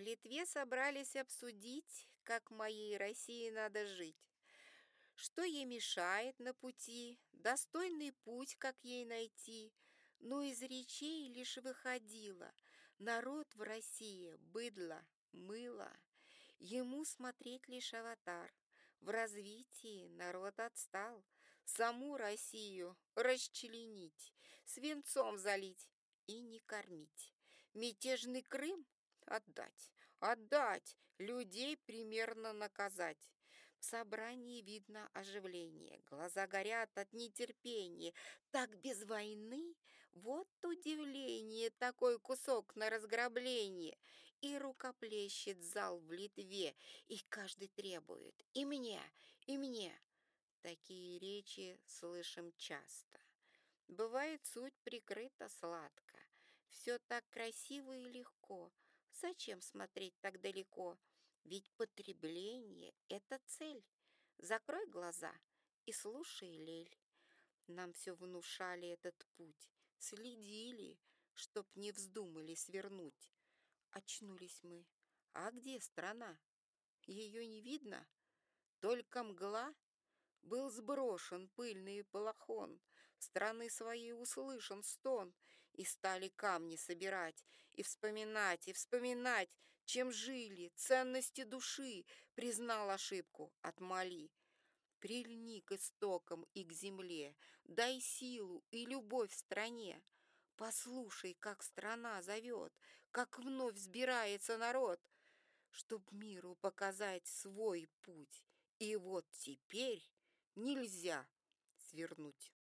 Литве собрались обсудить, как моей России надо жить. Что ей мешает на пути, достойный путь, как ей найти. Но из речей лишь выходило, народ в России быдло, мыло. Ему смотреть лишь аватар. В развитии народ отстал. Саму Россию расчленить, свинцом залить и не кормить. Мятежный Крым Отдать, отдать, людей примерно наказать. В собрании видно оживление, глаза горят от нетерпения. Так без войны? Вот удивление, такой кусок на разграбление. И рукоплещет зал в Литве, и каждый требует. И мне, и мне. Такие речи слышим часто. Бывает, суть прикрыта сладко. Все так красиво и легко — Зачем смотреть так далеко? Ведь потребление — это цель. Закрой глаза и слушай, Лель. Нам все внушали этот путь, следили, чтоб не вздумали свернуть. Очнулись мы. А где страна? Ее не видно? Только мгла был сброшен пыльный полохон, страны своей услышан стон, и стали камни собирать, и вспоминать, и вспоминать, чем жили, ценности души, признал ошибку, отмоли. Прильни к истокам и к земле, дай силу и любовь стране. Послушай, как страна зовет, как вновь взбирается народ, чтоб миру показать свой путь. И вот теперь нельзя свернуть.